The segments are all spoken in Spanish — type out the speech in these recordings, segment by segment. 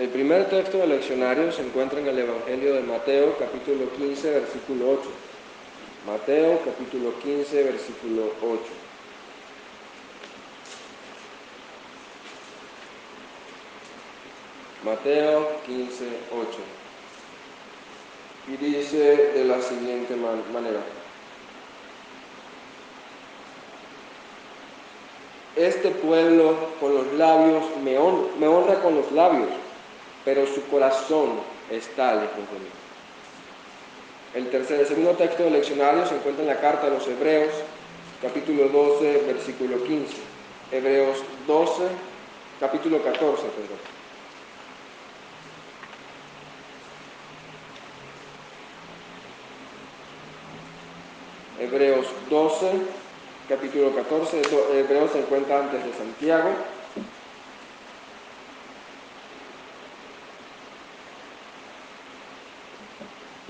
El primer texto del leccionario se encuentra en el Evangelio de Mateo, capítulo 15, versículo 8. Mateo, capítulo 15, versículo 8. Mateo 15, 8. Y dice de la siguiente manera. Este pueblo con los labios me, honra con los labios, pero su corazón está lejos de mí. El, tercer, el segundo texto del leccionario se encuentra en la carta de los Hebreos, capítulo 12, versículo 15. Hebreos 12, capítulo 14, perdón. Hebreos 12, capítulo 14, Hebreos se encuentra antes de Santiago.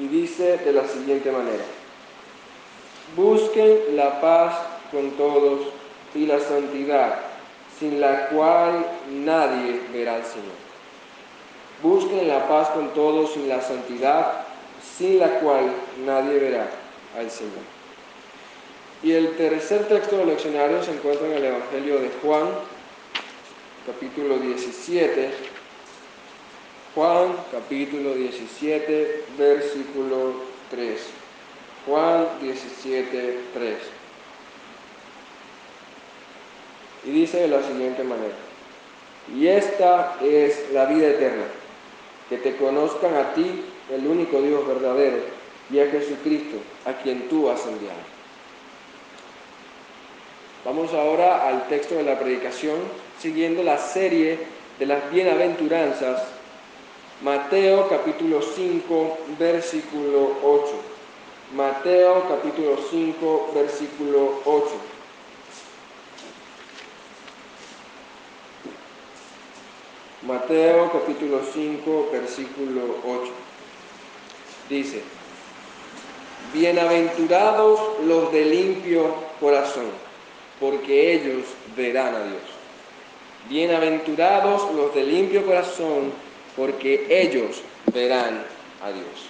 Y dice de la siguiente manera, busquen la paz con todos y la santidad, sin la cual nadie verá al Señor. Busquen la paz con todos y la santidad, sin la cual nadie verá al Señor. Y el tercer texto del leccionario se encuentra en el Evangelio de Juan, capítulo 17. Juan, capítulo 17, versículo 3. Juan 17, 3. Y dice de la siguiente manera, y esta es la vida eterna, que te conozcan a ti, el único Dios verdadero, y a Jesucristo, a quien tú has enviado. Vamos ahora al texto de la predicación, siguiendo la serie de las bienaventuranzas. Mateo capítulo 5, versículo 8. Mateo capítulo 5, versículo 8. Mateo capítulo 5, versículo 8. Dice, Bienaventurados los de limpio corazón porque ellos verán a Dios. Bienaventurados los de limpio corazón, porque ellos verán a Dios.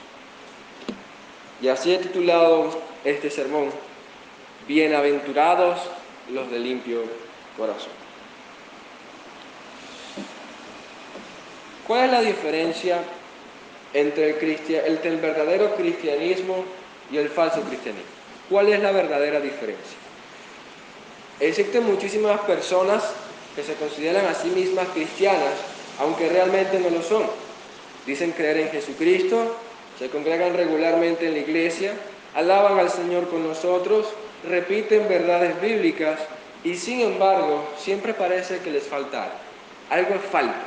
Y así he titulado este sermón, Bienaventurados los de limpio corazón. ¿Cuál es la diferencia entre el, verdadero cristianismo y el falso cristianismo? ¿Cuál es la verdadera diferencia? Existen muchísimas personas que se consideran a sí mismas cristianas, aunque realmente no lo son. Dicen creer en Jesucristo, se congregan regularmente en la iglesia, alaban al Señor con nosotros, repiten verdades bíblicas y sin embargo siempre parece que les falta algo. Falta.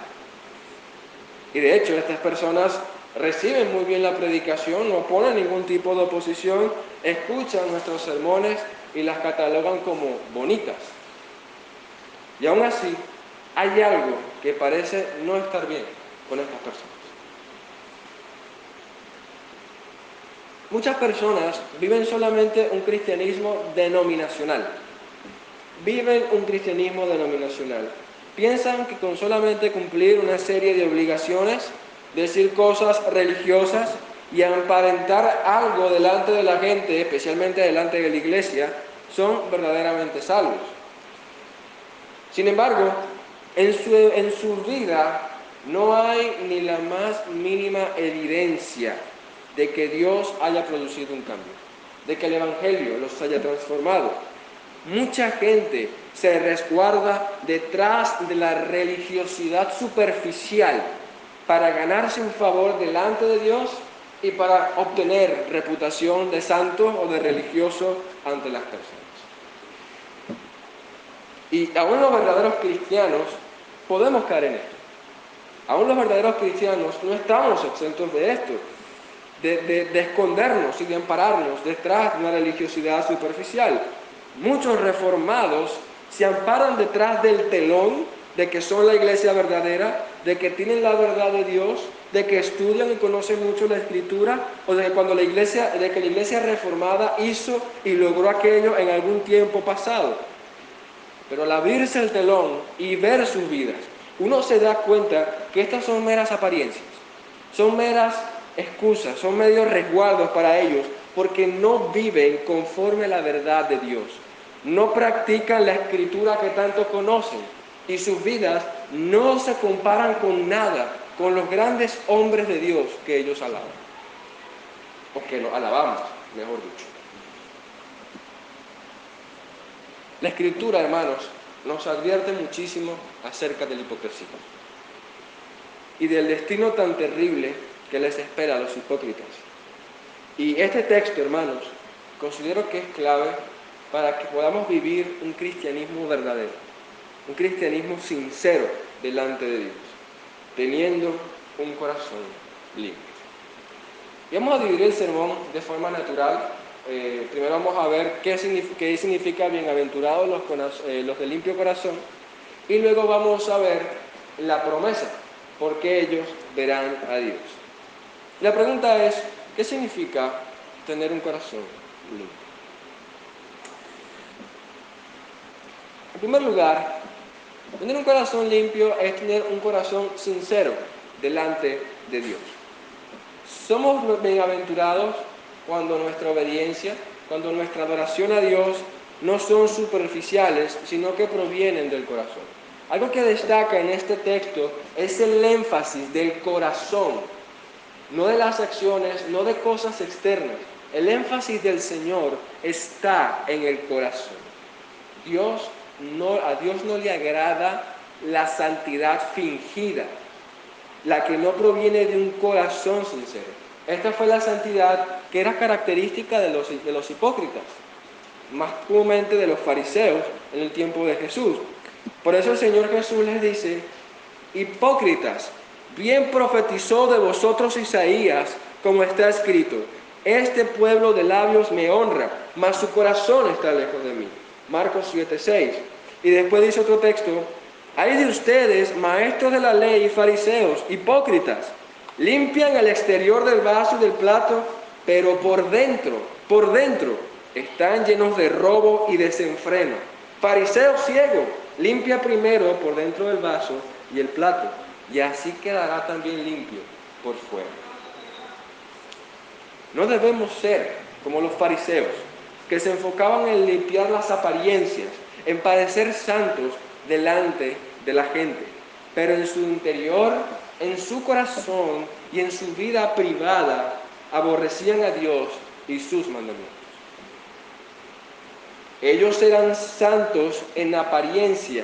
Y de hecho estas personas reciben muy bien la predicación, no ponen ningún tipo de oposición, escuchan nuestros sermones y las catalogan como bonitas. Y aún así, hay algo que parece no estar bien con estas personas. Muchas personas viven solamente un cristianismo denominacional. Viven un cristianismo denominacional. Piensan que con solamente cumplir una serie de obligaciones, decir cosas religiosas, y aparentar algo delante de la gente, especialmente delante de la iglesia, son verdaderamente salvos. Sin embargo, en su, en su vida no hay ni la más mínima evidencia de que Dios haya producido un cambio, de que el Evangelio los haya transformado. Mucha gente se resguarda detrás de la religiosidad superficial para ganarse un favor delante de Dios y para obtener reputación de santo o de religioso ante las personas. Y aún verdaderos cristianos podemos caer en esto. Aún los verdaderos cristianos no estamos exentos de esto, de, de, escondernos y de ampararnos detrás de una religiosidad superficial. Muchos reformados se amparan detrás del telón de que son la iglesia verdadera, de que tienen la verdad de Dios, de que estudian y conocen mucho la escritura, o de que cuando la iglesia, de que la iglesia reformada hizo y logró aquello en algún tiempo pasado. Pero al abrirse el telón y ver sus vidas uno se da cuenta que estas son meras apariencias, son meras excusas, son medios resguardos para ellos, porque no viven conforme a la verdad de Dios, no practican la escritura que tanto conocen y sus vidas no se comparan con nada con los grandes hombres de Dios que ellos alaban, o que lo alabamos, mejor dicho. La escritura, hermanos, nos advierte muchísimo acerca de la hipocresía y del destino tan terrible que les espera a los hipócritas. Y este texto, hermanos, considero que es clave para que podamos vivir un cristianismo verdadero, un cristianismo sincero delante de Dios, teniendo un corazón limpio. Y vamos a dividir el sermón de forma natural. Eh, primero vamos a ver qué significa, bienaventurados los, eh, los de limpio corazón y luego vamos a ver la promesa, porque ellos verán a Dios. La pregunta es, ¿qué significa tener un corazón limpio? En primer lugar, tener un corazón limpio es tener un corazón sincero delante de Dios. Somos bienaventurados cuando nuestra obediencia, cuando nuestra adoración a Dios no son superficiales, sino que provienen del corazón. Algo que destaca en este texto es el énfasis del corazón, no de las acciones, no de cosas externas. El énfasis del Señor está en el corazón. Dios no, a Dios no le agrada la santidad fingida, la que no proviene de un corazón sincero. Esta fue la santidad que era característica de los, de los hipócritas, más comúnmente de los fariseos en el tiempo de Jesús. Por eso el Señor Jesús les dice, hipócritas, bien profetizó de vosotros Isaías, como está escrito, este pueblo de labios me honra, mas su corazón está lejos de mí. Marcos 7:6. Y después dice otro texto, hay de ustedes, maestros de la ley y fariseos, hipócritas, limpian el exterior del vaso y del plato, pero por dentro, por dentro, están llenos de robo y desenfreno. Fariseo ciego, limpia primero por dentro del vaso y el plato, y así quedará también limpio por fuera. No debemos ser como los fariseos, que se enfocaban en limpiar las apariencias, en parecer santos delante de la gente, pero en su interior, en su corazón y en su vida privada aborrecían a Dios y sus mandamientos. Ellos eran santos en apariencia,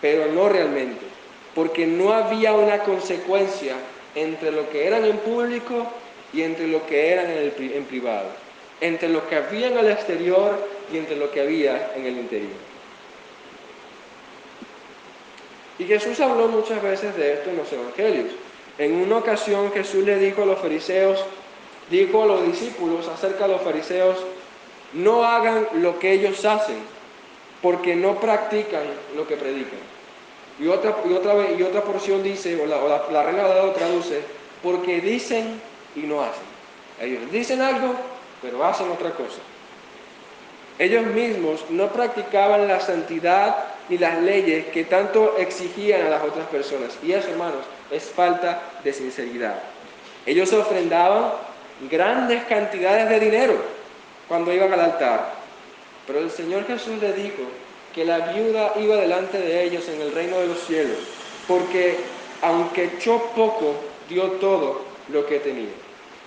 pero no realmente, porque no había una consecuencia entre lo que eran en público y entre lo que eran en, privado entre lo que había en el exterior y entre lo que había en el interior. Y Jesús habló muchas veces de esto en los evangelios. En una ocasión Jesús le dijo a los fariseos, dijo a los discípulos acerca de los fariseos, no hagan lo que ellos hacen, porque no practican lo que predican. Y otra, y otra, y otra porción dice, o la, o la, la traduce, porque dicen y no hacen. Ellos dicen algo, pero hacen otra cosa. Ellos mismos no practicaban la santidad ni las leyes que tanto exigían a las otras personas. Y eso, hermanos, es falta de sinceridad. Ellos ofrendaban grandes cantidades de dinero cuando iban al altar. Pero el Señor Jesús le dijo que la viuda iba delante de ellos en el reino de los cielos, porque aunque echó poco, dio todo lo que tenía.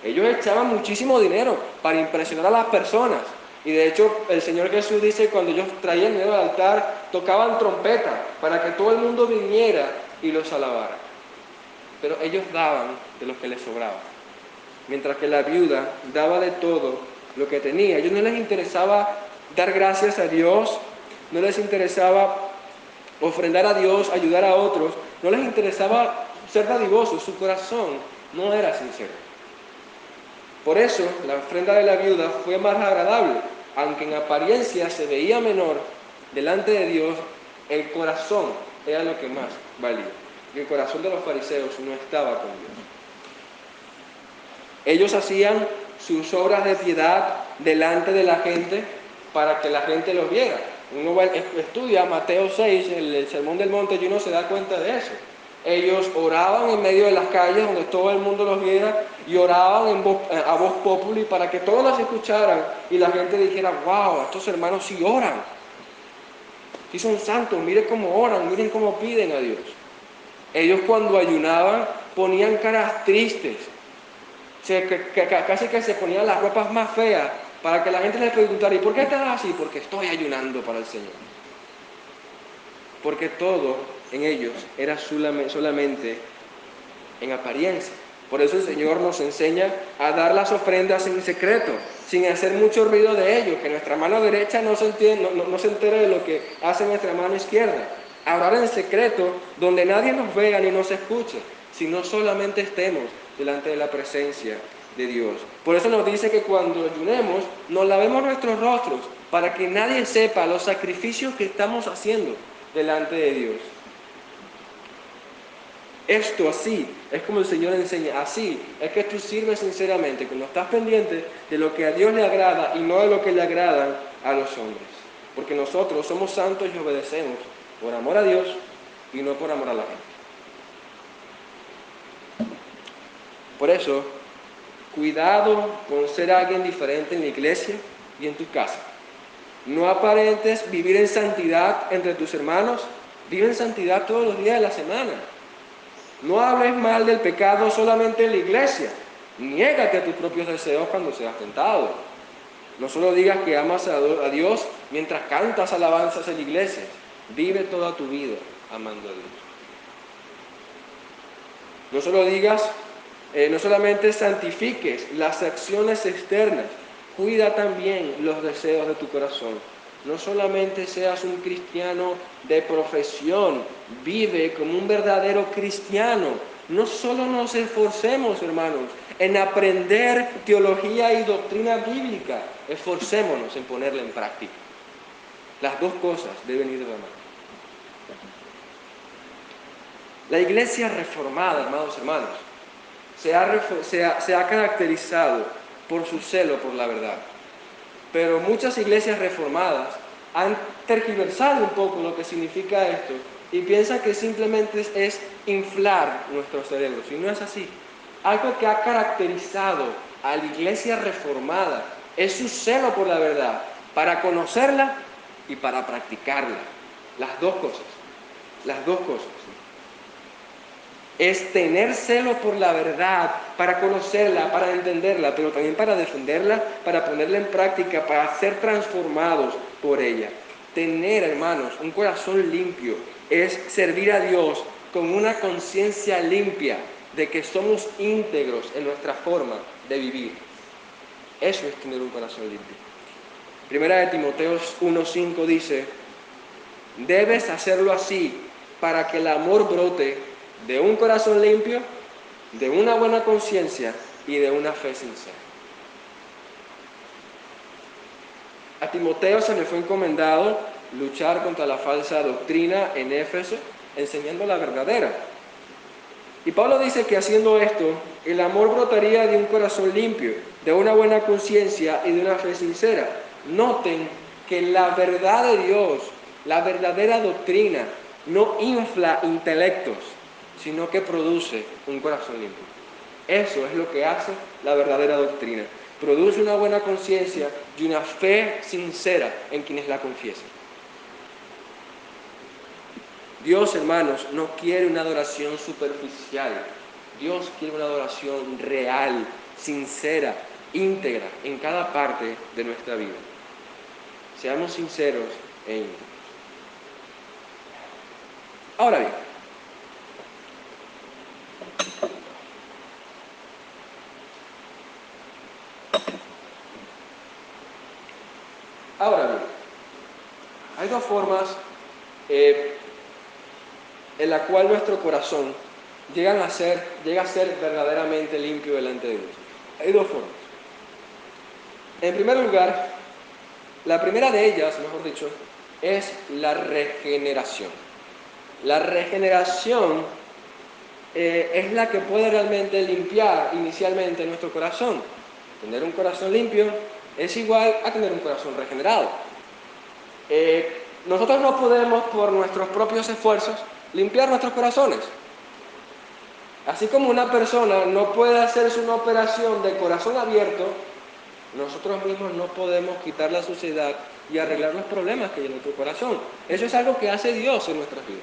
Ellos echaban muchísimo dinero para impresionar a las personas. Y de hecho el Señor Jesús dice cuando ellos traían al altar, tocaban trompeta para que todo el mundo viniera y los alabara. Pero ellos daban de lo que les sobraba. Mientras que la viuda daba de todo lo que tenía. A ellos no les interesaba dar gracias a Dios, no les interesaba ofrendar a Dios, ayudar a otros, no les interesaba ser dadivosos, su corazón no era sincero. Por eso la ofrenda de la viuda fue más agradable, aunque en apariencia se veía menor, delante de Dios el corazón era lo que más valía. Y el corazón de los fariseos no estaba con Dios. Ellos hacían sus obras de piedad delante de la gente para que la gente los viera. Uno estudia Mateo 6, el, el Sermón del Monte, y uno se da cuenta de eso. Ellos oraban en medio de las calles donde todo el mundo los viera y oraban eh, a voz populi para que todos los escucharan y la gente dijera, wow, estos hermanos sí oran. Sí son santos, miren cómo oran, miren cómo piden a Dios. Ellos cuando ayunaban ponían caras tristes, casi que se ponían las ropas más feas para que la gente les preguntara, ¿y por qué estás así? Porque estoy ayunando para el Señor. Porque todo en ellos era solamente en apariencia. Por eso el Señor nos enseña a dar las ofrendas en secreto, sin hacer mucho ruido de ello, que nuestra mano derecha no se, no, se entere de lo que hace nuestra mano izquierda. Hablar en secreto, donde nadie nos vea ni nos escuche, sino solamente estemos delante de la presencia de Dios. Por eso nos dice que cuando ayunemos, nos lavemos nuestros rostros, para que nadie sepa los sacrificios que estamos haciendo delante de Dios. Esto así es como el Señor enseña, así es que tú sirves sinceramente, cuando estás pendiente de lo que a Dios le agrada y no de lo que le agradan a los hombres. Porque nosotros somos santos y obedecemos por amor a Dios y no por amor a la gente. Por eso, cuidado con ser alguien diferente en la iglesia y en tu casa. No aparentes vivir en santidad entre tus hermanos, vive en santidad todos los días de la semana. No hables mal del pecado solamente en la iglesia. Niégate a tus propios deseos cuando seas tentado. No solo digas que amas a Dios mientras cantas alabanzas en la iglesia. Vive toda tu vida amando a Dios. No solo digas, eh, no solamente santifiques las acciones externas, cuida también los deseos de tu corazón. No solamente seas un cristiano de profesión, vive como un verdadero cristiano. No solo nos esforcemos, hermanos, en aprender teología y doctrina bíblica, esforcémonos en ponerla en práctica. Las dos cosas deben ir de la mano. La iglesia reformada, hermanos, hermanos, se ha, se ha caracterizado por su celo por la verdad. Pero muchas iglesias reformadas han tergiversado un poco lo que significa esto y piensan que simplemente es, inflar nuestros cerebros. Y no es así. Algo que ha caracterizado a la iglesia reformada es su celo por la verdad, para conocerla y para practicarla. Las dos cosas. Las dos cosas es tener celo por la verdad, para conocerla, para entenderla, pero también para defenderla, para ponerla en práctica, para ser transformados por ella. Tener, hermanos, un corazón limpio es servir a Dios con una conciencia limpia de que somos íntegros en nuestra forma de vivir. Eso es tener un corazón limpio. Primera de Timoteo 1.5 dice, debes hacerlo así para que el amor brote de un corazón limpio, de una buena conciencia y de una fe sincera. A Timoteo se le fue encomendado luchar contra la falsa doctrina en Éfeso, enseñando la verdadera. Y Pablo dice que haciendo esto, el amor brotaría de un corazón limpio, de una buena conciencia y de una fe sincera. Noten que la verdad de Dios, la verdadera doctrina, no infla intelectos, sino que produce un corazón limpio. Eso es lo que hace la verdadera doctrina. Produce una buena conciencia y una fe sincera en quienes la confiesan. Dios, hermanos, no quiere una adoración superficial. Dios quiere una adoración real, sincera, íntegra en cada parte de nuestra vida. Seamos sinceros e íntegros. Ahora bien, Ahora bien, hay dos formas eh, en la cual nuestro corazón llega a, ser, llega a ser verdaderamente limpio delante de Dios. Hay dos formas. En primer lugar, la primera de ellas, mejor dicho, es la regeneración. La regeneración eh, es la que puede realmente limpiar inicialmente nuestro corazón. Tener un corazón limpio es igual a tener un corazón regenerado. Eh, nosotros no podemos por nuestros propios esfuerzos limpiar nuestros corazones. Así como una persona no puede hacerse una operación de corazón abierto, nosotros mismos no podemos quitar la suciedad y arreglar los problemas que hay en nuestro corazón. Eso es algo que hace Dios en nuestras vidas.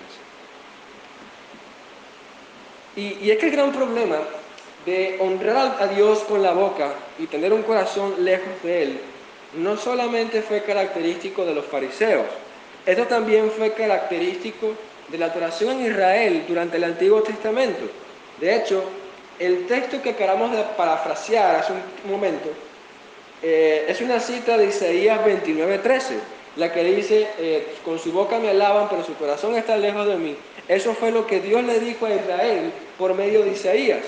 Y, y es que el gran problema de honrar a Dios con la boca y tener un corazón lejos de Él, no solamente fue característico de los fariseos, esto también fue característico de la adoración en Israel durante el Antiguo Testamento. De hecho, el texto que acabamos de parafrasear hace un momento eh, es una cita de Isaías 29:13, la que dice, eh, con su boca me alaban, pero su corazón está lejos de mí. Eso fue lo que Dios le dijo a Israel por medio de Isaías.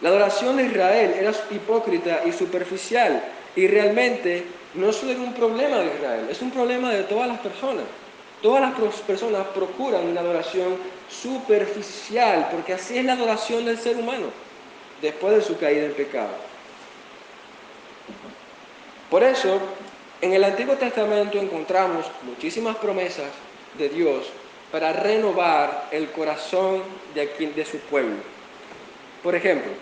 La adoración de Israel era hipócrita y superficial y realmente no era un problema de Israel, es un problema de todas las personas. Todas las personas procuran una adoración superficial porque así es la adoración del ser humano después de su caída en pecado. Por eso, en el Antiguo Testamento encontramos muchísimas promesas de Dios para renovar el corazón de, de su pueblo. Por ejemplo,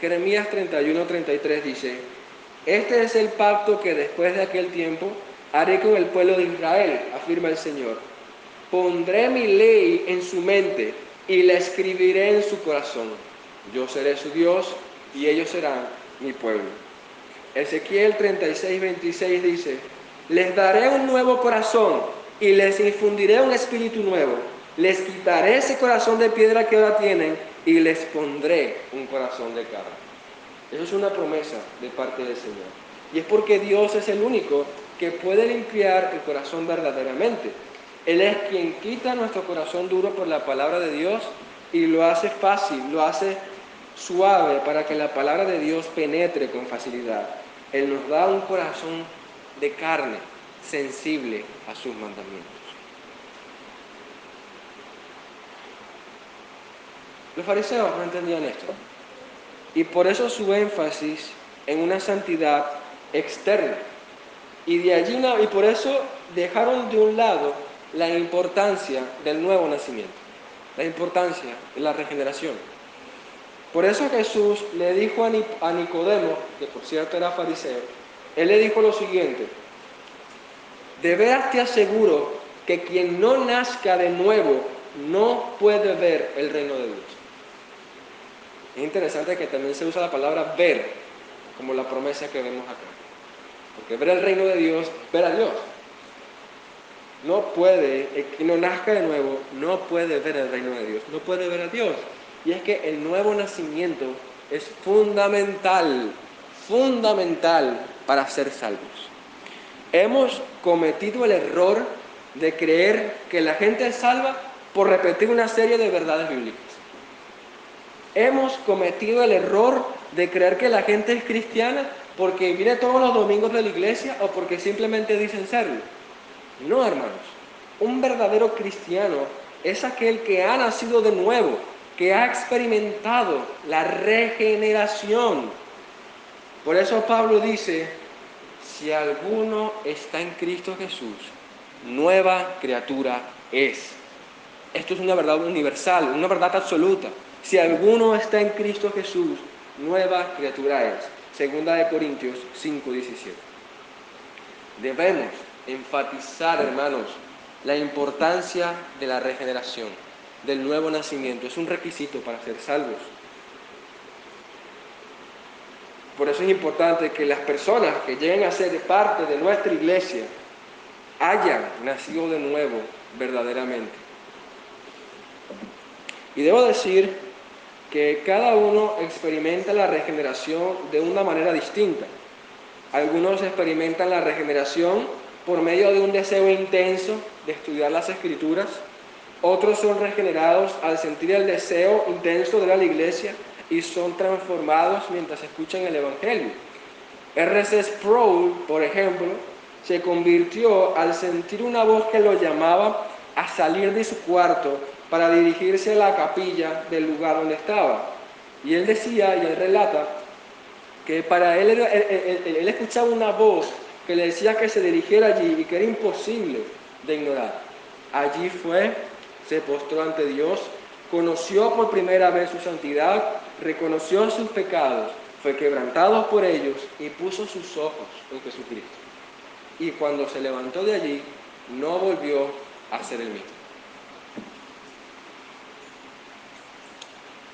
Jeremías 31-33 dice, este es el pacto que después de aquel tiempo haré con el pueblo de Israel, afirma el Señor. Pondré mi ley en su mente y la escribiré en su corazón. Yo seré su Dios y ellos serán mi pueblo. Ezequiel 36, 26 dice, les daré un nuevo corazón y les infundiré un espíritu nuevo. Les quitaré ese corazón de piedra que ahora tienen y les pondré un corazón de carne. Eso es una promesa de parte del Señor. Y es porque Dios es el único que puede limpiar el corazón verdaderamente. Él es quien quita nuestro corazón duro por la palabra de Dios y lo hace fácil, lo hace suave para que la palabra de Dios penetre con facilidad. Él nos da un corazón de carne, sensible a sus mandamientos. Los fariseos no entendían esto. Y por eso su énfasis en una santidad externa. Y de allí y por eso dejaron de un lado la importancia del nuevo nacimiento, la importancia de la regeneración. Por eso Jesús le dijo a Nicodemo, que por cierto era fariseo, él le dijo lo siguiente, de veras te aseguro que quien no nazca de nuevo no puede ver el reino de Dios. Es interesante que también se usa la palabra ver como la promesa que vemos acá. Porque ver el reino de Dios, ver a Dios. No puede, el que no nazca de nuevo, no puede ver el reino de Dios, no puede ver a Dios. Y es que el nuevo nacimiento es fundamental, fundamental para ser salvos. Hemos cometido el error de creer que la gente es salva por repetir una serie de verdades bíblicas. Hemos cometido el error de creer que la gente es cristiana porque viene todos los domingos de la iglesia o porque simplemente dicen serlo. No, hermanos. Un verdadero cristiano es aquel que ha nacido de nuevo, que ha experimentado la regeneración. Por eso Pablo dice, si alguno está en Cristo Jesús, nueva criatura es. Esto es una verdad universal, una verdad absoluta. Si alguno está en Cristo Jesús, nueva criatura es. Segunda de Corintios 5:17. Debemos enfatizar, hermanos, la importancia de la regeneración, del nuevo nacimiento. Es un requisito para ser salvos. Por eso es importante que las personas que lleguen a ser parte de nuestra iglesia hayan nacido de nuevo verdaderamente. Y debo decir que cada uno experimenta la regeneración de una manera distinta. Algunos experimentan la regeneración por medio de un deseo intenso de estudiar las escrituras. Otros son regenerados al sentir el deseo intenso de la iglesia y son transformados mientras escuchan el Evangelio. R.C. Sproul, por ejemplo, se convirtió al sentir una voz que lo llamaba a salir de su cuarto para dirigirse a la capilla del lugar donde estaba. Y él decía, y él relata, que para él, él, escuchaba una voz que le decía que se dirigiera allí y que era imposible de ignorar. Allí fue, se postró ante Dios, conoció por primera vez su santidad, reconoció sus pecados, fue quebrantado por ellos y puso sus ojos en Jesucristo. Y cuando se levantó de allí, no volvió a ser el mismo.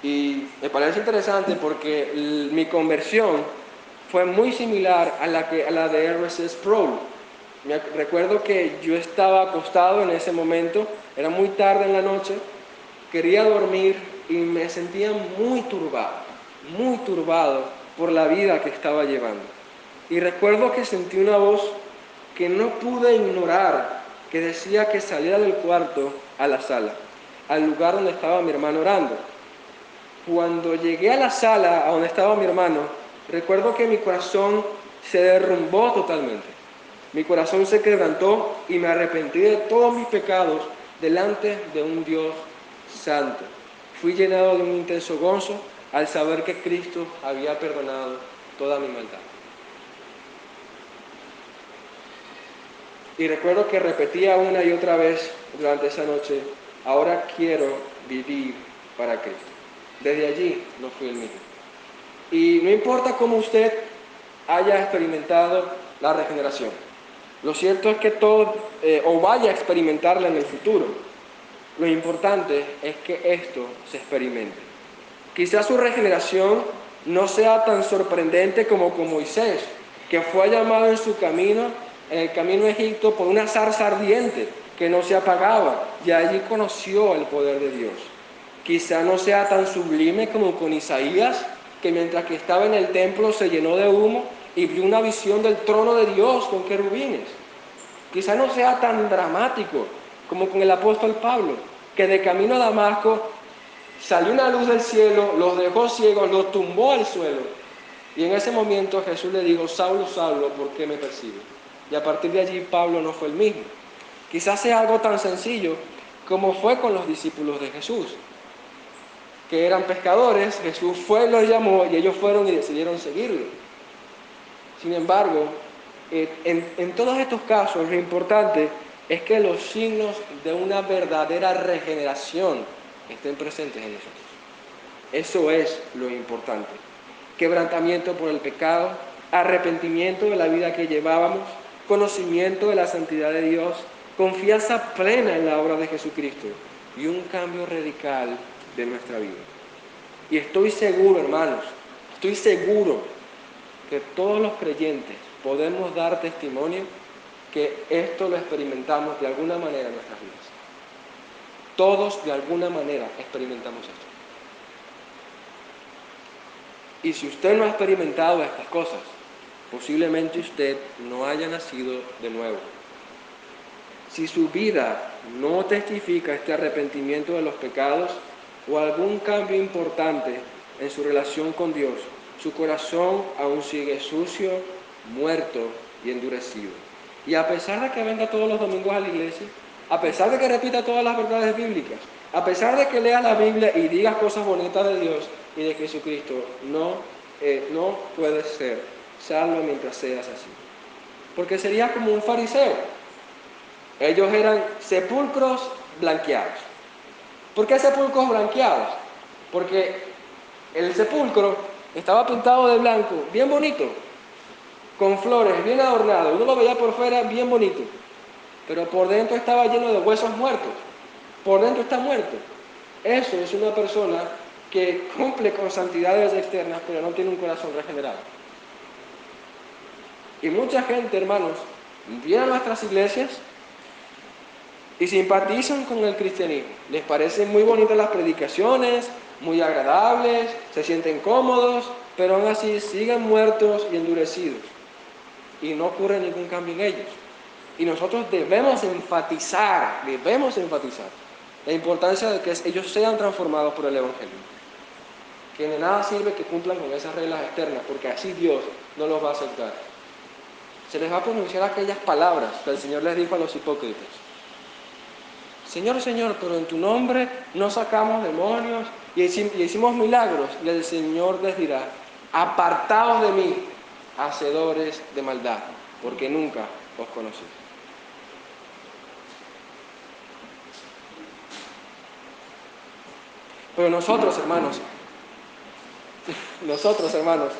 Y me parece interesante porque mi conversión fue muy similar a la, que, a la de RSS Pro. Me recuerdo que yo estaba acostado en ese momento, era muy tarde en la noche, quería dormir y me sentía muy turbado, muy turbado por la vida que estaba llevando. Y recuerdo que sentí una voz que no pude ignorar, que decía que saliera del cuarto a la sala, al lugar donde estaba mi hermano orando. Cuando llegué a la sala a donde estaba mi hermano, recuerdo que mi corazón se derrumbó totalmente. Mi corazón se quebrantó y me arrepentí de todos mis pecados delante de un Dios santo. Fui llenado de un intenso gozo al saber que Cristo había perdonado toda mi maldad. Y recuerdo que repetía una y otra vez durante esa noche, ahora quiero vivir para Cristo. Desde allí no fui el mismo. Y no importa cómo usted haya experimentado la regeneración. Lo cierto es que todo, eh, o vaya a experimentarla en el futuro. Lo importante es que esto se experimente. Quizás su regeneración no sea tan sorprendente como con Moisés, que fue llamado en su camino, en el camino a Egipto, por una zarza ardiente que no se apagaba, y allí conoció el poder de Dios. Quizá no sea tan sublime como con Isaías, que mientras que estaba en el templo se llenó de humo y vio una visión del trono de Dios con querubines. Quizá no sea tan dramático como con el apóstol Pablo, que de camino a Damasco salió una luz del cielo, los dejó ciegos, los tumbó al suelo. Y en ese momento Jesús le dijo, Saulo, Saulo, ¿por qué me persigue? Y a partir de allí Pablo no fue el mismo. Quizás sea algo tan sencillo como fue con los discípulos de Jesús que eran pescadores, Jesús fue, los llamó y ellos fueron y decidieron seguirlo. Sin embargo, eh, en, en todos estos casos lo importante es que los signos de una verdadera regeneración estén presentes en nosotros. Eso es lo importante. Quebrantamiento por el pecado, arrepentimiento de la vida que llevábamos, conocimiento de la santidad de Dios, confianza plena en la obra de Jesucristo y un cambio radical de nuestra vida. Y estoy seguro, hermanos, estoy seguro que todos los creyentes podemos dar testimonio que esto lo experimentamos de alguna manera en nuestras vidas. Todos de alguna manera experimentamos esto. Y si usted no ha experimentado estas cosas, posiblemente usted no haya nacido de nuevo. Si su vida no testifica este arrepentimiento de los pecados, o algún cambio importante en su relación con Dios, su corazón aún sigue sucio, muerto y endurecido. Y a pesar de que venga todos los domingos a la iglesia, a pesar de que repita todas las verdades bíblicas, a pesar de que lea la Biblia y diga cosas bonitas de Dios y de Jesucristo, no, eh, no puede ser salvo mientras seas así. Porque sería como un fariseo. Ellos eran sepulcros blanqueados. ¿Por qué sepulcros blanqueados? Porque el sepulcro estaba pintado de blanco, bien bonito, con flores, bien adornado. Uno lo veía por fuera bien bonito, pero por dentro estaba lleno de huesos muertos. Por dentro está muerto. Eso es una persona que cumple con santidades externas, pero no tiene un corazón regenerado. Y mucha gente, hermanos, viene a nuestras iglesias y simpatizan con el cristianismo. Les parecen muy bonitas las predicaciones, muy agradables, se sienten cómodos, pero aún así siguen muertos y endurecidos. Y no ocurre ningún cambio en ellos. Y nosotros debemos enfatizar, debemos enfatizar la importancia de que ellos sean transformados por el Evangelio. Que de nada sirve que cumplan con esas reglas externas, porque así Dios no los va a aceptar. Se les va a pronunciar aquellas palabras que el Señor les dijo a los hipócritas. Señor, Señor, pero en tu nombre no sacamos demonios y hicimos milagros. Y el Señor les dirá, apartados de mí, hacedores de maldad. porque nunca os conocí. Pero nosotros, hermanos, nosotros, hermanos,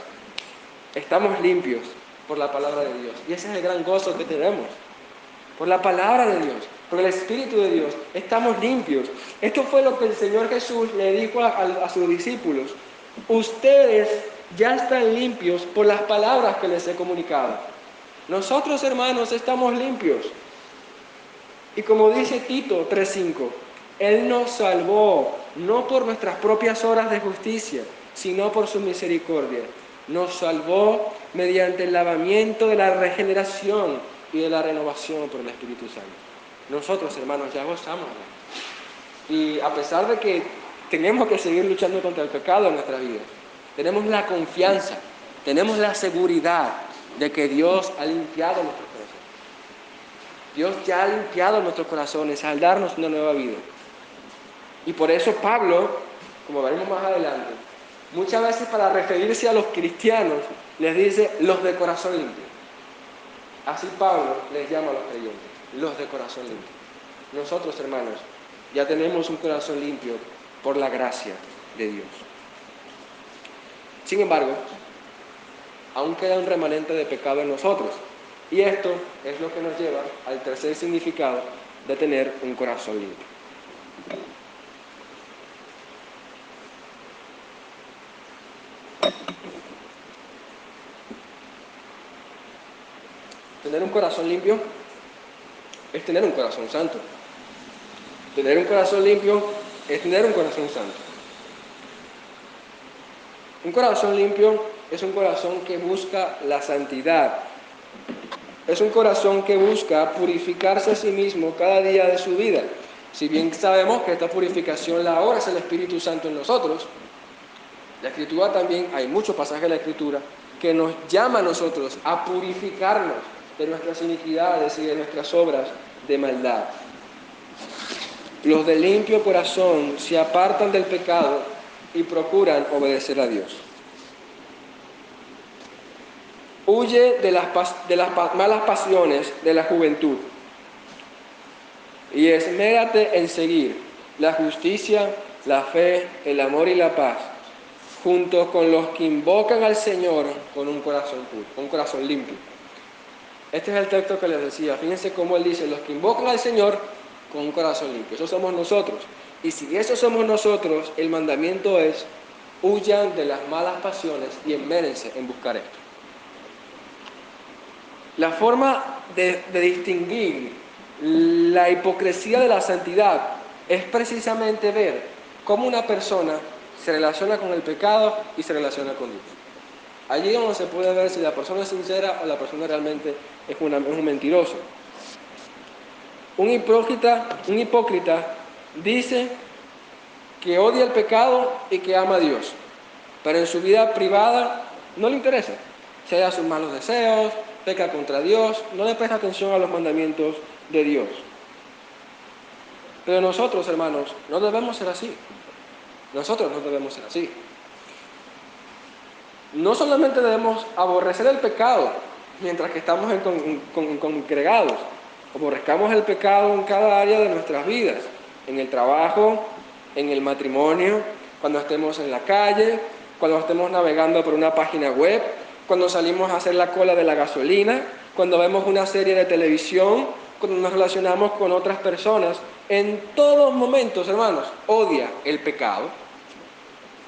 estamos limpios por la palabra de Dios. Y ese es el gran gozo que tenemos. Por la palabra de Dios, por el Espíritu de Dios, estamos limpios. Esto fue lo que el Señor Jesús le dijo a, sus discípulos. Ustedes ya están limpios por las palabras que les he comunicado. Nosotros, hermanos, estamos limpios. Y como dice Tito 3.5, Él nos salvó no por nuestras propias horas de justicia, sino por su misericordia. Nos salvó mediante el lavamiento de la regeneración y de la renovación por el Espíritu Santo. Nosotros, hermanos, ya gozamos. Y a pesar de que tenemos que seguir luchando contra el pecado en nuestra vida, tenemos la confianza, tenemos la seguridad de que Dios ha limpiado nuestros corazones. Dios ya ha limpiado nuestros corazones al darnos una nueva vida. Y por eso Pablo, como veremos más adelante, muchas veces para referirse a los cristianos, les dice los de corazón limpio. Así Pablo les llama a los creyentes, los de corazón limpio. Nosotros, hermanos, ya tenemos un corazón limpio por la gracia de Dios. Sin embargo, aún queda un remanente de pecado en nosotros. Y esto es lo que nos lleva al tercer significado de tener un corazón limpio. Tener un corazón limpio es tener un corazón santo. Tener un corazón limpio es tener un corazón santo. Un corazón limpio es un corazón que busca la santidad. Es un corazón que busca purificarse a sí mismo cada día de su vida. Si bien sabemos que esta purificación la obra es el Espíritu Santo en nosotros, la Escritura también, hay muchos pasajes de la Escritura que nos llama a nosotros a purificarnos de nuestras iniquidades y de nuestras obras de maldad. Los de limpio corazón se apartan del pecado y procuran obedecer a Dios. Huye de las, malas pasiones de la juventud y esmérate en seguir la justicia, la fe, el amor y la paz, junto con los que invocan al Señor con un corazón puro, un corazón limpio. Este es el texto que les decía. Fíjense cómo él dice, los que invocan al Señor con un corazón limpio. Eso somos nosotros. Y si eso somos nosotros, el mandamiento es, huyan de las malas pasiones y enmérense en buscar esto. La forma de, de distinguir la hipocresía de la santidad es precisamente ver cómo una persona se relaciona con el pecado y se relaciona con Dios. Allí donde se puede ver si la persona es sincera o la persona realmente es, un mentiroso. Un hipócrita, un hipócrita dice que odia el pecado y que ama a Dios, pero en su vida privada no le interesa. Se da sus malos deseos, peca contra Dios, no le presta atención a los mandamientos de Dios. Pero nosotros, hermanos, no debemos ser así. Nosotros no debemos ser así no solamente debemos aborrecer el pecado mientras que estamos en, congregados, aborrezcamos el pecado en cada área de nuestras vidas, en el trabajo, en el matrimonio, cuando estemos en la calle, cuando estemos navegando por una página web, cuando salimos a hacer la cola de la gasolina, cuando vemos una serie de televisión, cuando nos relacionamos con otras personas, en todos momentos, hermanos, odia el pecado,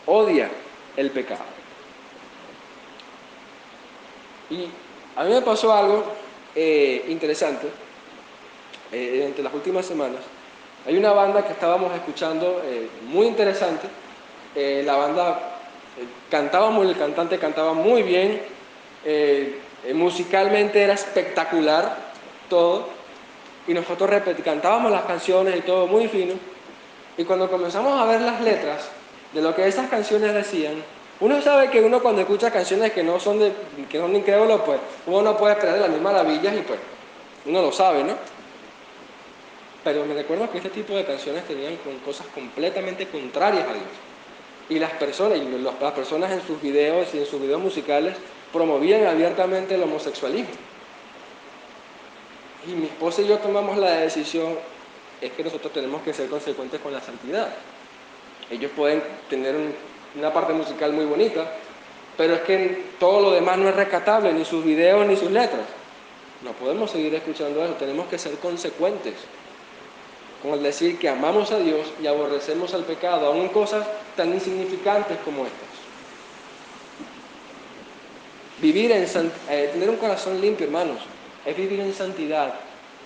odia el pecado. Y a mí me pasó algo eh, interesante eh, entre las últimas semanas. Hay una banda que estábamos escuchando eh, muy interesante. la banda cantaba muy, el cantante cantaba muy bien. musicalmente era espectacular todo. Y nosotros cantábamos las canciones y todo muy fino. Y cuando comenzamos a ver las letras de lo que esas canciones decían, uno sabe que uno cuando escucha canciones que no son de, que son pues uno no puede esperar las mismas maravillas y pues uno lo sabe, ¿no? Pero me recuerdo que este tipo de canciones tenían cosas completamente contrarias a Dios. Y las personas, y las personas en sus videos y en sus videos musicales promovían abiertamente el homosexualismo. y mi esposa y yo tomamos la decisión, es que nosotros tenemos que ser consecuentes con la santidad. Ellos pueden tener una parte musical muy bonita, pero es que todo lo demás no es rescatable, ni sus videos ni sus letras. No podemos seguir escuchando eso, tenemos que ser consecuentes con el decir que amamos a Dios y aborrecemos al pecado, aún en cosas tan insignificantes como estas. Vivir en eh, tener un corazón limpio, hermanos, es vivir en santidad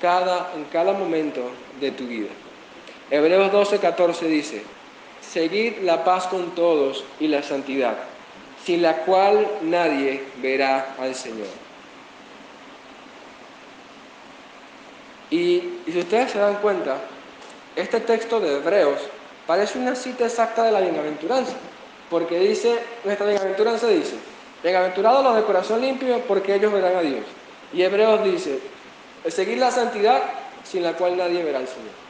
cada, en cada momento de tu vida. Hebreos 12, 14 dice, seguid la paz con todos y la santidad, sin la cual nadie verá al Señor. Y, y si ustedes se dan cuenta, este texto de Hebreos parece una cita exacta de la bienaventuranza, porque dice, nuestra bienaventuranza dice, bienaventurados los de corazón limpio porque ellos verán a Dios. Y Hebreos dice, seguir la santidad sin la cual nadie verá al Señor.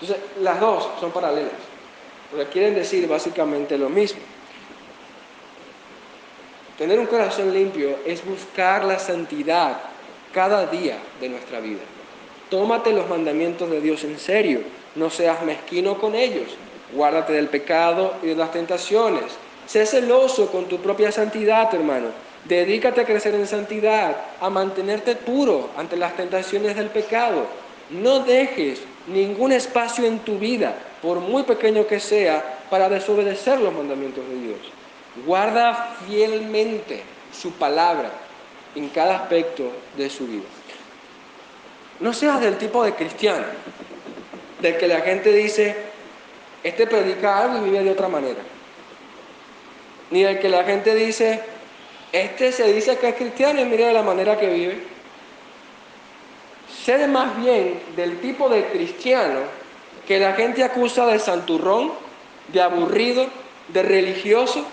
Entonces, las dos son paralelas, porque quieren decir básicamente lo mismo. Tener un corazón limpio es buscar la santidad cada día de nuestra vida. Tómate los mandamientos de Dios en serio, no seas mezquino con ellos, guárdate del pecado y de las tentaciones. Sé celoso con tu propia santidad, hermano. Dedícate a crecer en santidad, a mantenerte puro ante las tentaciones del pecado. No dejes ningún espacio en tu vida, por muy pequeño que sea, para desobedecer los mandamientos de Dios. Guarda fielmente su palabra en cada aspecto de su vida. No seas del tipo de cristiano, del que la gente dice, este predica algo y vive de otra manera. Ni del que la gente dice, este se dice que es cristiano y mire de la manera que vive. Sé más bien del tipo de cristiano que la gente acusa de santurrón, de aburrido, de religioso,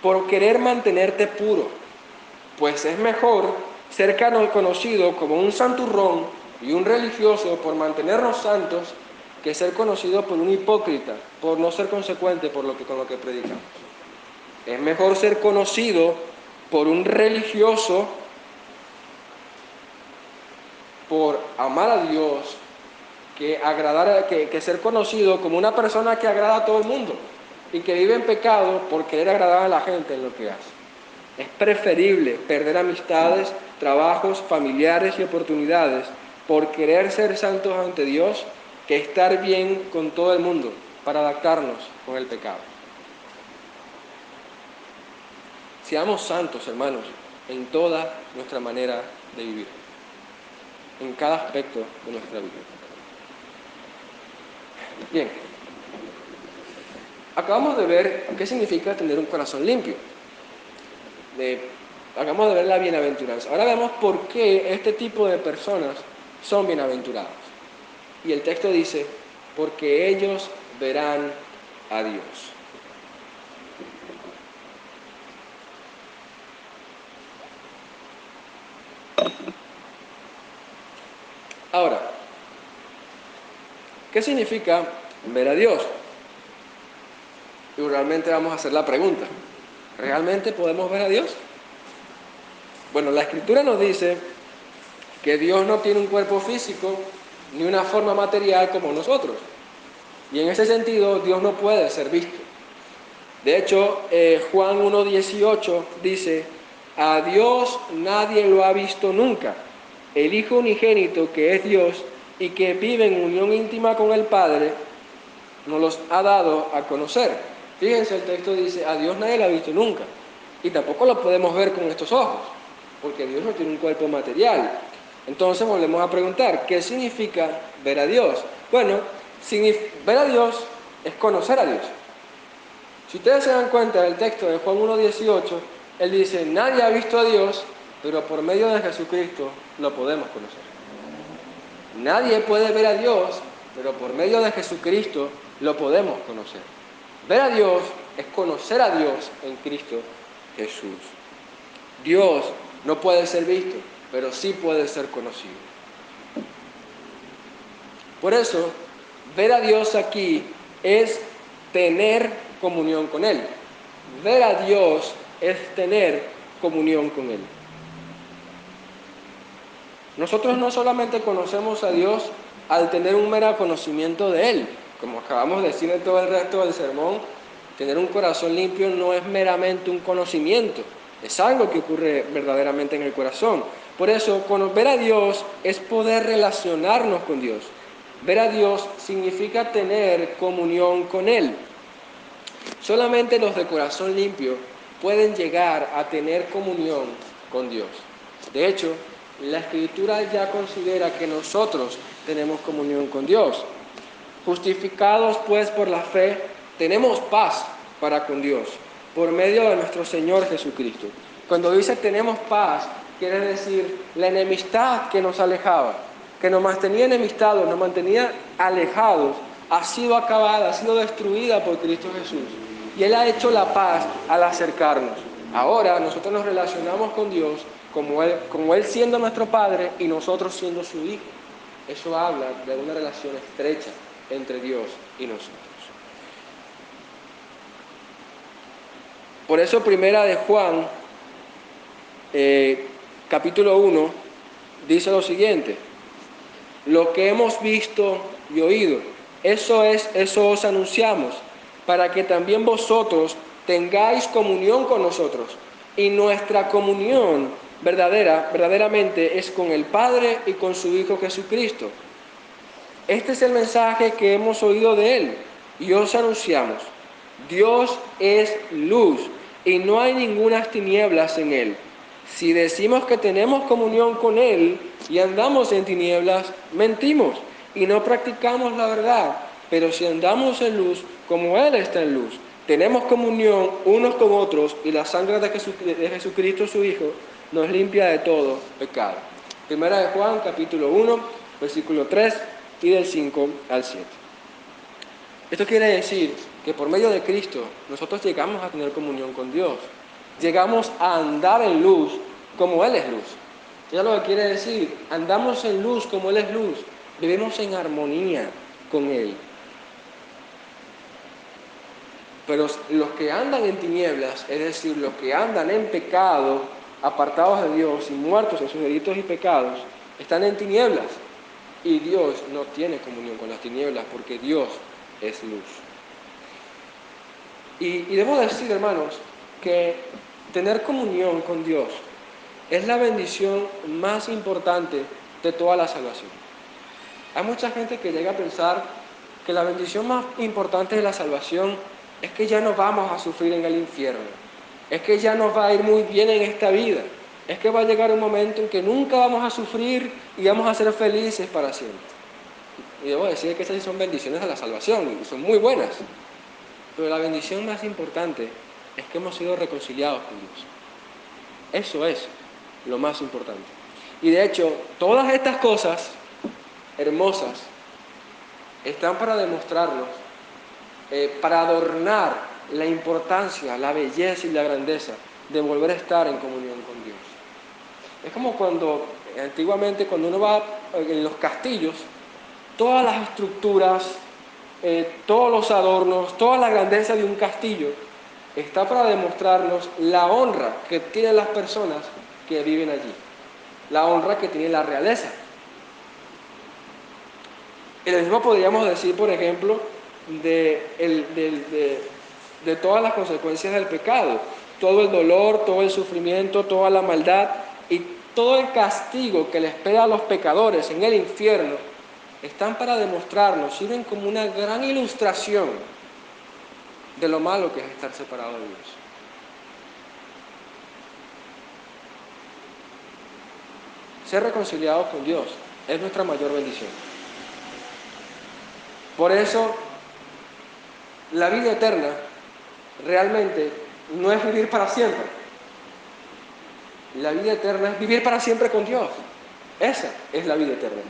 por querer mantenerte puro. Pues es mejor ser conocido como un santurrón y un religioso por mantenernos santos que ser conocido por un hipócrita, por no ser consecuente por lo que, con lo que predicamos. Es mejor ser conocido por un religioso por amar a Dios que, agradar, que, que ser conocido como una persona que agrada a todo el mundo y que vive en pecado por querer agradar a la gente en lo que hace. Es preferible perder amistades, trabajos, familiares y oportunidades por querer ser santos ante Dios que estar bien con todo el mundo para adaptarnos con el pecado. Seamos santos, hermanos, en toda nuestra manera de vivir, en cada aspecto de nuestra vida. Bien, acabamos de ver qué significa tener un corazón limpio acabamos de ver la bienaventuranza. Ahora vemos por qué este tipo de personas son bienaventurados. Y el texto dice, porque ellos verán a Dios. Ahora, ¿qué significa ver a Dios? Y realmente vamos a hacer la pregunta. ¿Realmente podemos ver a Dios? Bueno, la escritura nos dice que Dios no tiene un cuerpo físico ni una forma material como nosotros. Y en ese sentido, Dios no puede ser visto. De hecho, eh, Juan 1.18 dice, a Dios nadie lo ha visto nunca. El Hijo unigénito, que es Dios y que vive en unión íntima con el Padre, nos los ha dado a conocer. Fíjense, el texto dice, a Dios nadie lo ha visto nunca. Y tampoco lo podemos ver con estos ojos, porque Dios no tiene un cuerpo material. Entonces volvemos a preguntar, ¿qué significa ver a Dios? Bueno, ver a Dios es conocer a Dios. Si ustedes se dan cuenta del texto de Juan 1.18, él dice, nadie ha visto a Dios, pero por medio de Jesucristo lo podemos conocer. Nadie puede ver a Dios, pero por medio de Jesucristo lo podemos conocer. Ver a Dios es conocer a Dios en Cristo Jesús. Dios no puede ser visto, pero sí puede ser conocido. Por eso, ver a Dios aquí es tener comunión con Él. Ver a Dios es tener comunión con Él. Nosotros no solamente conocemos a Dios al tener un mero conocimiento de Él, como acabamos de decir en todo el resto del sermón, tener un corazón limpio no es meramente un conocimiento, es algo que ocurre verdaderamente en el corazón. Por eso, ver a Dios es poder relacionarnos con Dios. Ver a Dios significa tener comunión con Él. Solamente los de corazón limpio pueden llegar a tener comunión con Dios. De hecho, la escritura ya considera que nosotros tenemos comunión con Dios. Justificados pues por la fe, tenemos paz para con Dios por medio de nuestro Señor Jesucristo. Cuando dice tenemos paz, quiere decir la enemistad que nos alejaba, que nos mantenía enemistados, nos mantenía alejados, ha sido acabada, ha sido destruida por Cristo Jesús. Y Él ha hecho la paz al acercarnos. Ahora nosotros nos relacionamos con Dios como Él, como él siendo nuestro Padre y nosotros siendo su Hijo. Eso habla de una relación estrecha entre Dios y nosotros. Por eso primera de Juan, eh, capítulo 1, dice lo siguiente, lo que hemos visto y oído, eso es, eso os anunciamos, para que también vosotros tengáis comunión con nosotros. Y nuestra comunión verdadera, verdaderamente es con el Padre y con su Hijo Jesucristo. Este es el mensaje que hemos oído de Él y os anunciamos. Dios es luz y no hay ninguna tinieblas en Él. Si decimos que tenemos comunión con Él y andamos en tinieblas, mentimos y no practicamos la verdad. Pero si andamos en luz, como Él está en luz, tenemos comunión unos con otros y la sangre de, Jesucristo su Hijo nos limpia de todo pecado. Primera de Juan, capítulo 1, versículo 3 y del 5 al 7. Esto quiere decir que por medio de Cristo nosotros llegamos a tener comunión con Dios. Llegamos a andar en luz como Él es luz. Ya lo que quiere decir, andamos en luz como Él es luz. Vivimos en armonía con Él. Pero los que andan en tinieblas, es decir, los que andan en pecado, apartados de Dios y muertos en sus delitos y pecados, están en tinieblas. Y Dios no tiene comunión con las tinieblas porque Dios es luz. Y, debo decir, hermanos, que tener comunión con Dios es la bendición más importante de toda la salvación. Hay mucha gente que llega a pensar que la bendición más importante de la salvación es que ya no vamos a sufrir en el infierno es que ya nos va a ir muy bien en esta vida, es que va a llegar un momento en que nunca vamos a sufrir y vamos a ser felices para siempre. Y debo decir que esas son bendiciones de la salvación y son muy buenas, pero la bendición más importante es que hemos sido reconciliados con Dios. Eso es lo más importante. Y de hecho, todas estas cosas hermosas están para demostrarnos, eh, para adornar la importancia, la belleza y la grandeza de volver a estar en comunión con Dios. Es como cuando antiguamente cuando uno va en los castillos, todas las estructuras, eh, todos los adornos, toda la grandeza de un castillo está para demostrarnos la honra que tienen las personas que viven allí, la honra que tiene la realeza. Y lo mismo podríamos decir, por ejemplo, de, el, de de todas las consecuencias del pecado, todo el dolor, todo el sufrimiento, toda la maldad y todo el castigo que le espera a los pecadores en el infierno, están para demostrarnos, sirven como una gran ilustración de lo malo que es estar separado de Dios. Ser reconciliados con Dios es nuestra mayor bendición. Por eso, la vida eterna realmente no es vivir para siempre. La vida eterna es vivir para siempre con Dios. Esa es la vida eterna.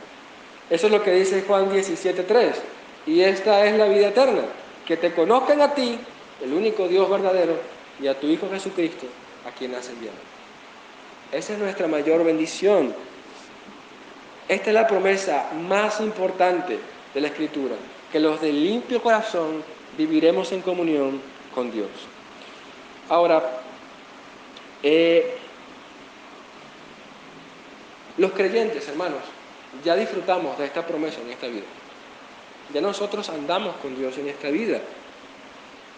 Eso es lo que dice Juan 17.3. Y esta es la vida eterna, que te conozcan a ti, el único Dios verdadero, y a tu Hijo Jesucristo, a quien has enviado. Esa es nuestra mayor bendición. Esta es la promesa más importante de la Escritura, que los de limpio corazón viviremos en comunión con Dios. Ahora, eh, Los creyentes, hermanos, ya disfrutamos de esta promesa en esta vida. Ya nosotros andamos con Dios en esta vida.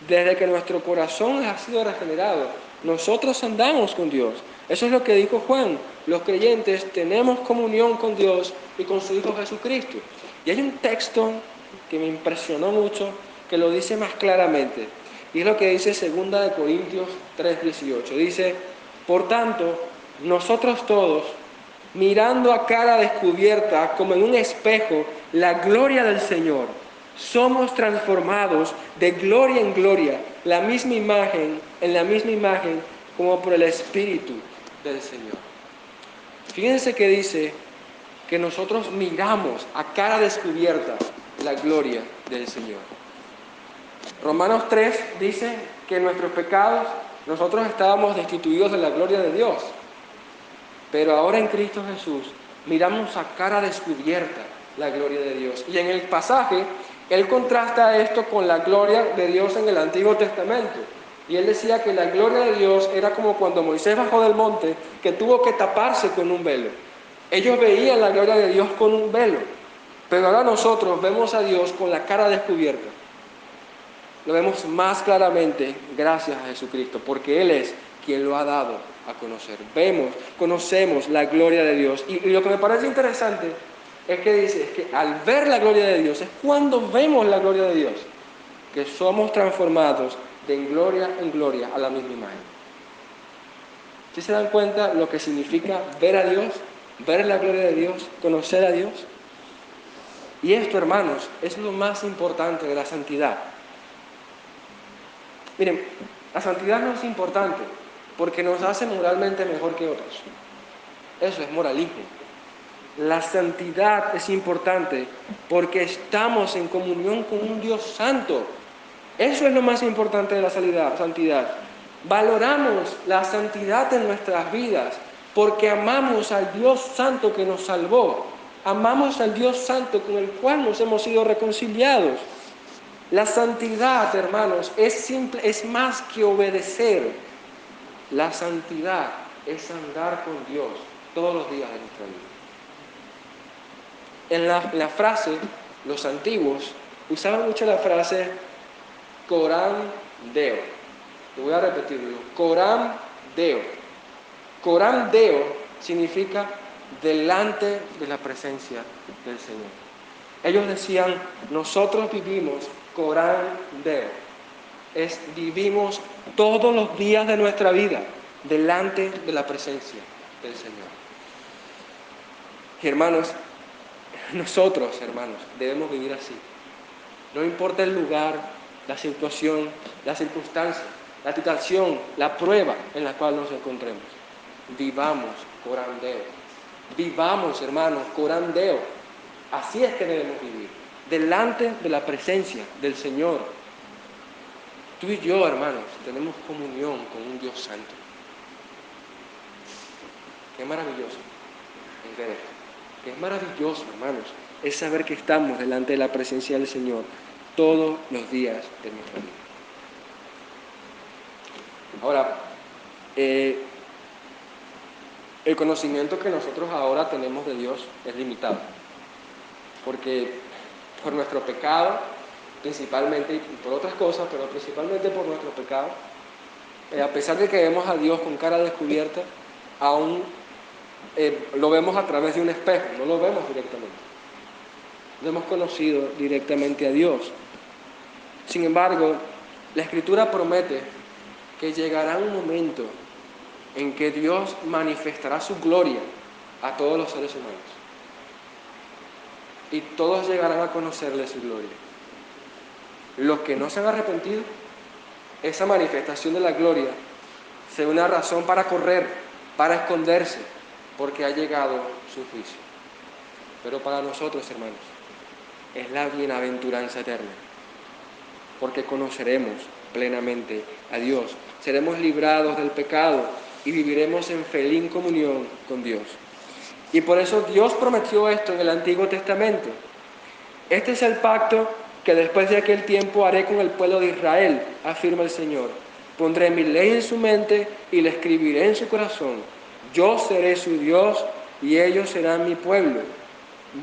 Desde que nuestro corazón ha sido regenerado, nosotros andamos con Dios. Eso es lo que dijo Juan. Los creyentes tenemos comunión con Dios y con su Hijo Jesucristo. Y hay un texto que me impresionó mucho que lo dice más claramente. Y es lo que dice 2 de Corintios 3:18. Dice, por tanto, nosotros todos, mirando a cara descubierta como en un espejo la gloria del Señor, somos transformados de gloria en gloria, la misma imagen, en la misma imagen como por el Espíritu del Señor. Fíjense que dice que nosotros miramos a cara descubierta la gloria del Señor. Romanos 3 dice que en nuestros pecados nosotros estábamos destituidos de la gloria de Dios, pero ahora en Cristo Jesús miramos a cara descubierta la gloria de Dios. Y en el pasaje, él contrasta esto con la gloria de Dios en el Antiguo Testamento. Y él decía que la gloria de Dios era como cuando Moisés bajó del monte, que tuvo que taparse con un velo. Ellos veían la gloria de Dios con un velo, pero ahora nosotros vemos a Dios con la cara descubierta. Lo vemos más claramente gracias a Jesucristo, porque Él es quien lo ha dado a conocer. Vemos, conocemos la gloria de Dios. Y, lo que me parece interesante es que dice que al ver la gloria de Dios es cuando vemos la gloria de Dios, que somos transformados de gloria en gloria a la misma imagen. ¿Sí se dan cuenta lo que significa ver a Dios, ver la gloria de Dios, conocer a Dios? Y esto, hermanos, es lo más importante de la santidad. Miren, la santidad no es importante porque nos hace moralmente mejor que otros. Eso es moralismo. La santidad es importante porque estamos en comunión con un Dios santo eso es lo más importante de la santidad. Valoramos la santidad en nuestras vidas porque amamos al Dios santo que nos salvó. Amamos al Dios santo con el cual nos hemos sido reconciliados. La santidad, hermanos, es, simple, es más que obedecer. La santidad es andar con Dios todos los días de nuestra vida. En la, frase, los antiguos usaban mucho la frase Corán Deo. Lo voy a repetirlo. Corán Deo. Corán Deo significa delante de la presencia del Señor. Ellos decían, nosotros vivimos Corán Deo. Es vivimos todos los días de nuestra vida delante de la presencia del Señor. hermanos, nosotros, hermanos, debemos vivir así. No importa el lugar, la situación, la circunstancia, la situación, la prueba en la cual nos encontremos. Vivamos corandeo. Vivamos, hermanos, corandeo. Así es que debemos vivir, delante de la presencia del Señor. Tú y yo, hermanos, tenemos comunión con un Dios santo. Qué maravilloso es Qué maravilloso, hermanos, es saber que estamos delante de la presencia del Señor todos los días de nuestra vida. Ahora, eh, el conocimiento que nosotros ahora tenemos de Dios es limitado, porque por nuestro pecado, principalmente y por otras cosas, pero principalmente por nuestro pecado, eh, a pesar de que vemos a Dios con cara descubierta, aún eh, lo vemos a través de un espejo, no lo vemos directamente. No hemos conocido directamente a Dios. Sin embargo, la escritura promete que llegará un momento en que Dios manifestará su gloria a todos los seres humanos. Y todos llegarán a conocerle su gloria. Los que no se han arrepentido, esa manifestación de la gloria será una razón para correr, para esconderse, porque ha llegado su juicio. Pero para nosotros, hermanos, es la bienaventuranza eterna porque conoceremos plenamente a Dios. Seremos librados del pecado y viviremos en feliz comunión con Dios. Y por eso Dios prometió esto en el Antiguo Testamento. Este es el pacto que después de aquel tiempo haré con el pueblo de Israel, afirma el Señor. Pondré mi ley en su mente y la escribiré en su corazón. Yo seré su Dios y ellos serán mi pueblo.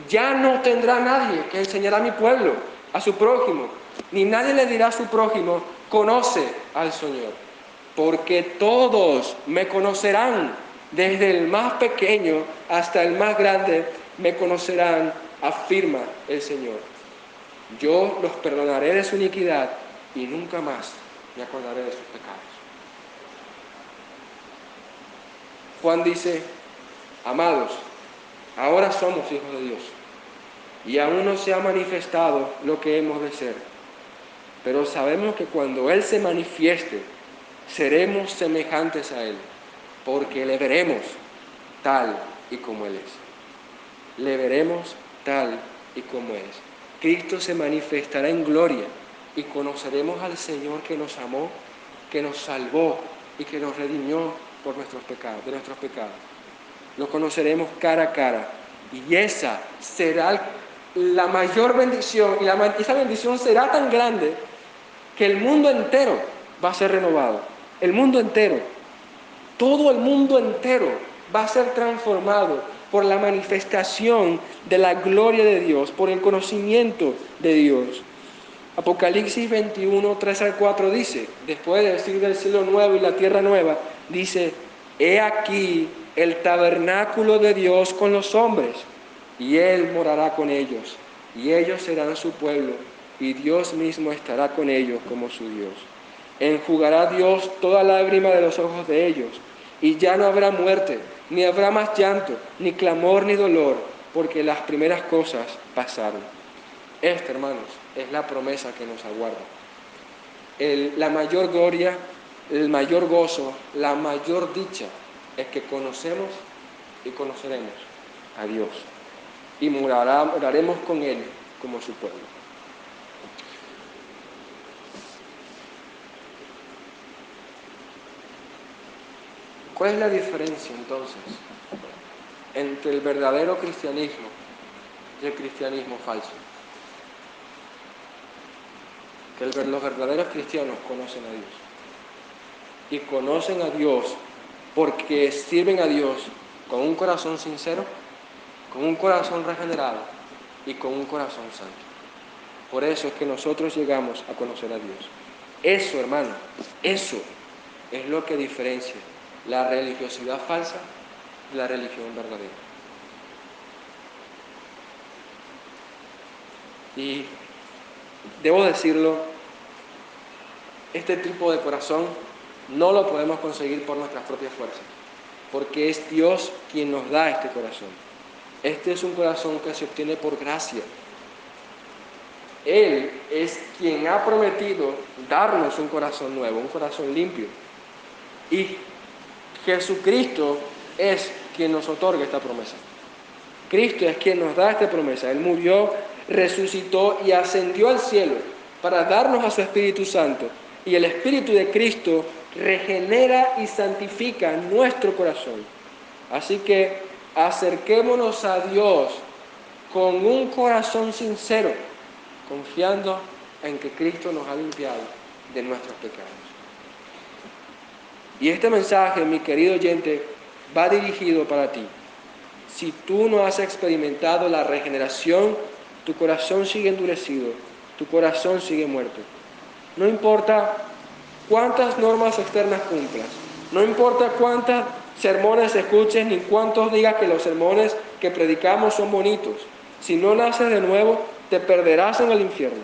Ya no tendrá nadie que enseñará a mi pueblo, a su prójimo, ni nadie le dirá a su prójimo, conoce al Señor, porque todos me conocerán, desde el más pequeño hasta el más grande, me conocerán, afirma el Señor. Yo los perdonaré de su iniquidad y nunca más me acordaré de sus pecados. Juan dice, amados, ahora somos hijos de Dios y aún no se ha manifestado lo que hemos de ser, pero sabemos que cuando Él se manifieste, seremos semejantes a Él, porque le veremos tal y como Él es. Le veremos tal y como es. Cristo se manifestará en gloria y conoceremos al Señor que nos amó, que nos salvó y que nos redimió por nuestros pecados, de nuestros pecados. Lo conoceremos cara a cara y esa será la mayor bendición y esa bendición será tan grande que el mundo entero va a ser renovado. El mundo entero, todo el mundo entero va a ser transformado por la manifestación de la gloria de Dios, por el conocimiento de Dios. Apocalipsis 21, 3 al 4 dice, después de decir del cielo nuevo y la tierra nueva, dice, he aquí el tabernáculo de Dios con los hombres, y Él morará con ellos, y ellos serán su pueblo, y Dios mismo estará con ellos como su Dios. Enjugará Dios toda lágrima de los ojos de ellos, y ya no habrá muerte, ni habrá más llanto, ni clamor, ni dolor, porque las primeras cosas pasaron. Esta, hermanos, es la promesa que nos aguarda. la mayor gloria, el mayor gozo, la mayor dicha es que conocemos y conoceremos a Dios y moraremos con Él como su pueblo. ¿Cuál es la diferencia entonces entre el verdadero cristianismo y el cristianismo falso? Que los verdaderos cristianos conocen a Dios. Y conocen a Dios porque sirven a Dios con un corazón sincero, con un corazón regenerado y con un corazón santo. Por eso es que nosotros llegamos a conocer a Dios. Eso, hermano, eso es lo que diferencia la religiosidad falsa y la religión verdadera. Y debo decirlo, este tipo de corazón no lo podemos conseguir por nuestras propias fuerzas, porque es Dios quien nos da este corazón. Este es un corazón que se obtiene por gracia. Él es quien ha prometido darnos un corazón nuevo, un corazón limpio. Y Jesucristo es quien nos otorga esta promesa. Cristo es quien nos da esta promesa. Él murió, resucitó y ascendió al cielo para darnos a su Espíritu Santo. Y el Espíritu de Cristo regenera y santifica nuestro corazón. Así que acerquémonos a Dios con un corazón sincero, confiando en que Cristo nos ha limpiado de nuestros pecados. Y este mensaje, mi querido oyente, va dirigido para ti. Si tú no has experimentado la regeneración, tu corazón sigue endurecido, tu corazón sigue muerto. No importa cuántas normas externas cumplas, no importa cuántas sermones escuches ni cuántos digas que los sermones que predicamos son bonitos. Si no naces de nuevo, te perderás en el infierno.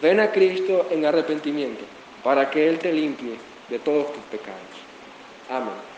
Ven a Cristo en arrepentimiento para que Él te limpie de todos tus pecados. Amen.